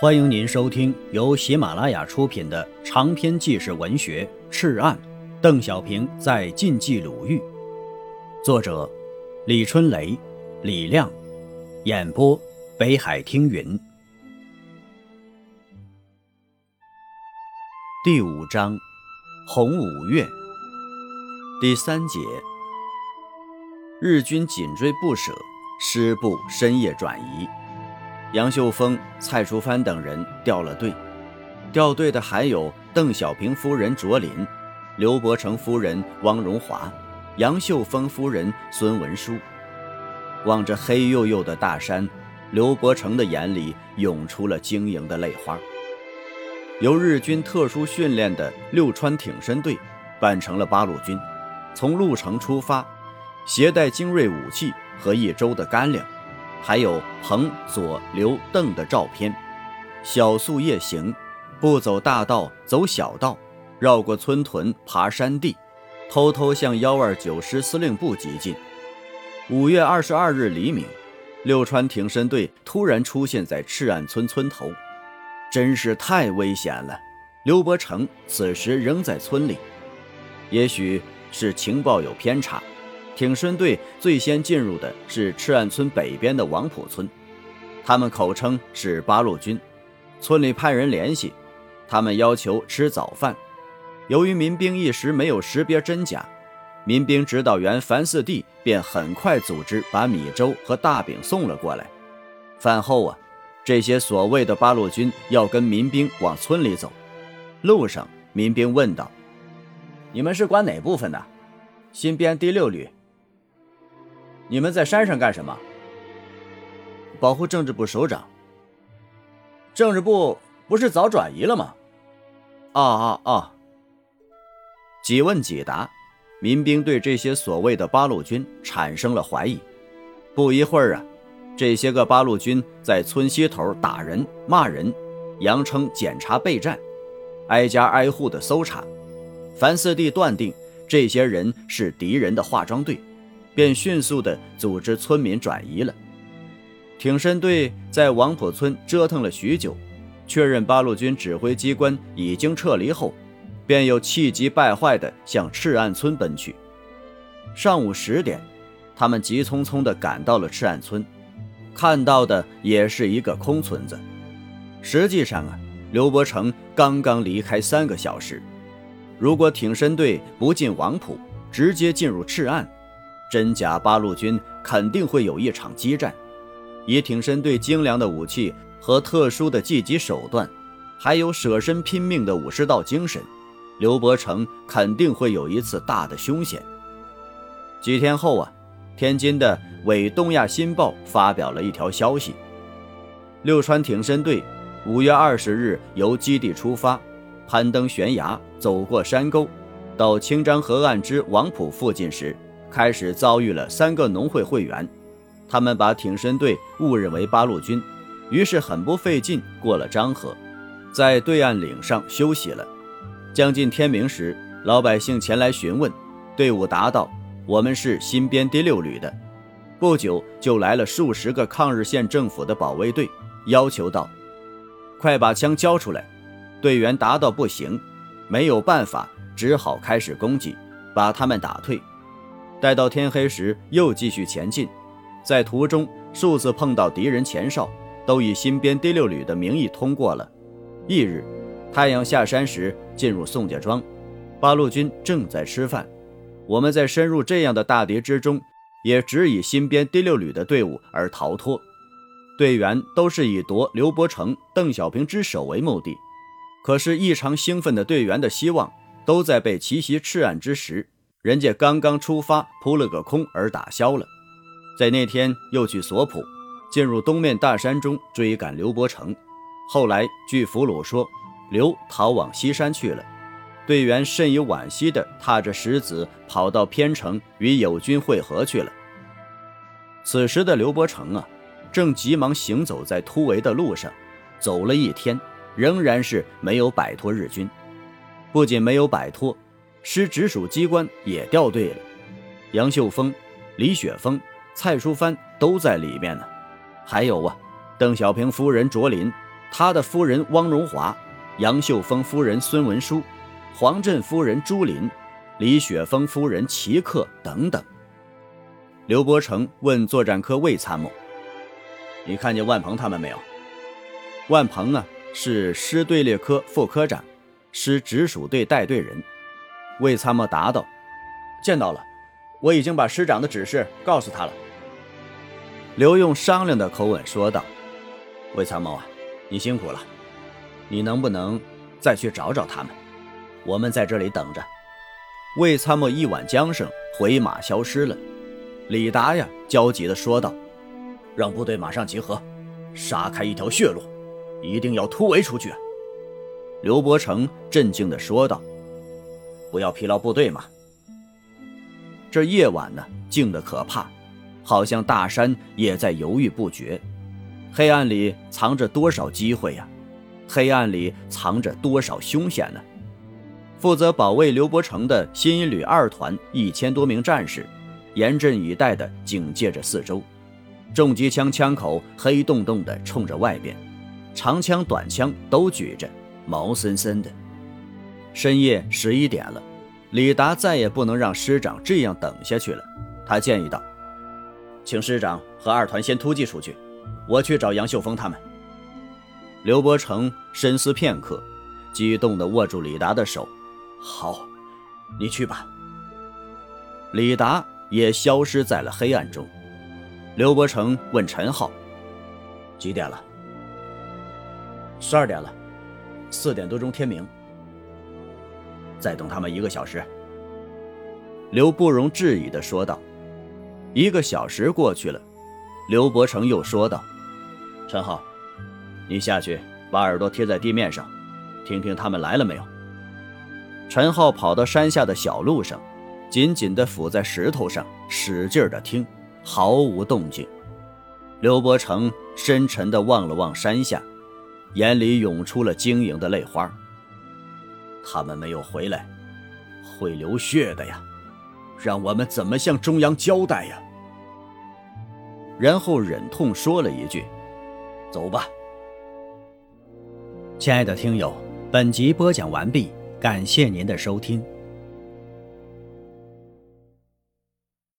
欢迎您收听由喜马拉雅出品的长篇纪实文学《赤案》，邓小平在晋冀鲁豫，作者李春雷、李亮，演播北海听云。第五章，红五月，第三节，日军紧追不舍，师部深夜转移。杨秀峰、蔡淑藩等人掉了队，掉队的还有邓小平夫人卓琳、刘伯承夫人汪荣华、杨秀峰夫人孙文书。望着黑黝黝的大山，刘伯承的眼里涌出了晶莹的泪花。由日军特殊训练的六川挺身队扮成了八路军，从潞城出发，携带精锐武器和一周的干粮。还有彭、左、刘、邓的照片，小宿夜行，不走大道，走小道，绕过村屯，爬山地，偷偷向幺二九师司令部急进。五月二十二日黎明，六川挺身队突然出现在赤岸村村头，真是太危险了。刘伯承此时仍在村里，也许是情报有偏差。挺身队最先进入的是赤岸村北边的王浦村，他们口称是八路军。村里派人联系，他们要求吃早饭。由于民兵一时没有识别真假，民兵指导员樊四弟便很快组织把米粥和大饼送了过来。饭后啊，这些所谓的八路军要跟民兵往村里走。路上，民兵问道：“你们是管哪部分的？”“新编第六旅。”你们在山上干什么？保护政治部首长。政治部不是早转移了吗？啊啊啊！几问几答，民兵对这些所谓的八路军产生了怀疑。不一会儿啊，这些个八路军在村西头打人、骂人，扬称检查备战，挨家挨户的搜查。樊四弟断定，这些人是敌人的化妆队。便迅速地组织村民转移了。挺身队在王浦村折腾了许久，确认八路军指挥机关已经撤离后，便又气急败坏地向赤岸村奔去。上午十点，他们急匆匆地赶到了赤岸村，看到的也是一个空村子。实际上啊，刘伯承刚刚离开三个小时。如果挺身队不进王浦，直接进入赤岸，真假八路军肯定会有一场激战，以挺身队精良的武器和特殊的计击手段，还有舍身拼命的武士道精神，刘伯承肯定会有一次大的凶险。几天后啊，天津的《伪东亚新报》发表了一条消息：六川挺身队五月二十日由基地出发，攀登悬崖，走过山沟，到清漳河岸之王浦附近时。开始遭遇了三个农会会员，他们把挺身队误认为八路军，于是很不费劲过了漳河，在对岸岭上休息了。将近天明时，老百姓前来询问，队伍答道：“我们是新编第六旅的。”不久就来了数十个抗日县政府的保卫队，要求道：“快把枪交出来！”队员答道：“不行。”没有办法，只好开始攻击，把他们打退。待到天黑时，又继续前进，在途中数次碰到敌人前哨，都以新编第六旅的名义通过了。翌日，太阳下山时，进入宋家庄，八路军正在吃饭。我们在深入这样的大敌之中，也只以新编第六旅的队伍而逃脱。队员都是以夺刘伯承、邓小平之首为目的，可是异常兴奋的队员的希望，都在被奇袭赤岸之时。人家刚刚出发，扑了个空而打消了。在那天又去索普，进入东面大山中追赶刘伯承。后来据俘虏说，刘逃往西山去了。队员甚有惋惜地踏着石子跑到偏城与友军会合去了。此时的刘伯承啊，正急忙行走在突围的路上，走了一天，仍然是没有摆脱日军。不仅没有摆脱。师直属机关也掉队了，杨秀峰、李雪峰、蔡淑帆都在里面呢。还有啊，邓小平夫人卓琳，他的夫人汪荣华、杨秀峰夫人孙文书、黄振夫人朱琳、李雪峰夫人齐克等等。刘伯承问作战科魏参谋：“你看见万鹏他们没有？”万鹏啊，是师队列科副科长，师直属队带队人。魏参谋答道：“见到了，我已经把师长的指示告诉他了。”刘用商量的口吻说道：“魏参谋啊，你辛苦了，你能不能再去找找他们？我们在这里等着。”魏参谋一挽缰绳，回马消失了。李达呀，焦急地说道：“让部队马上集合，杀开一条血路，一定要突围出去。”刘伯承镇静地说道：“不要疲劳部队嘛。”这夜晚呢，静得可怕。好像大山也在犹豫不决，黑暗里藏着多少机会呀？黑暗里藏着多少凶险呢？负责保卫刘伯承的新一旅二团一千多名战士，严阵以待地警戒着四周，重机枪枪口黑洞洞地冲着外边，长枪短枪都举着，毛森森的。深夜十一点了，李达再也不能让师长这样等下去了，他建议道。请师长和二团先突击出去，我去找杨秀峰他们。刘伯承深思片刻，激动地握住李达的手：“好，你去吧。”李达也消失在了黑暗中。刘伯承问陈浩：“几点了？”“十二点了，四点多钟天明。”“再等他们一个小时。”刘不容置疑地说道。一个小时过去了，刘伯承又说道：“陈浩，你下去把耳朵贴在地面上，听听他们来了没有。”陈浩跑到山下的小路上，紧紧地伏在石头上，使劲地听，毫无动静。刘伯承深沉地望了望山下，眼里涌出了晶莹的泪花。他们没有回来，会流血的呀。让我们怎么向中央交代呀？然后忍痛说了一句：“走吧。”亲爱的听友，本集播讲完毕，感谢您的收听。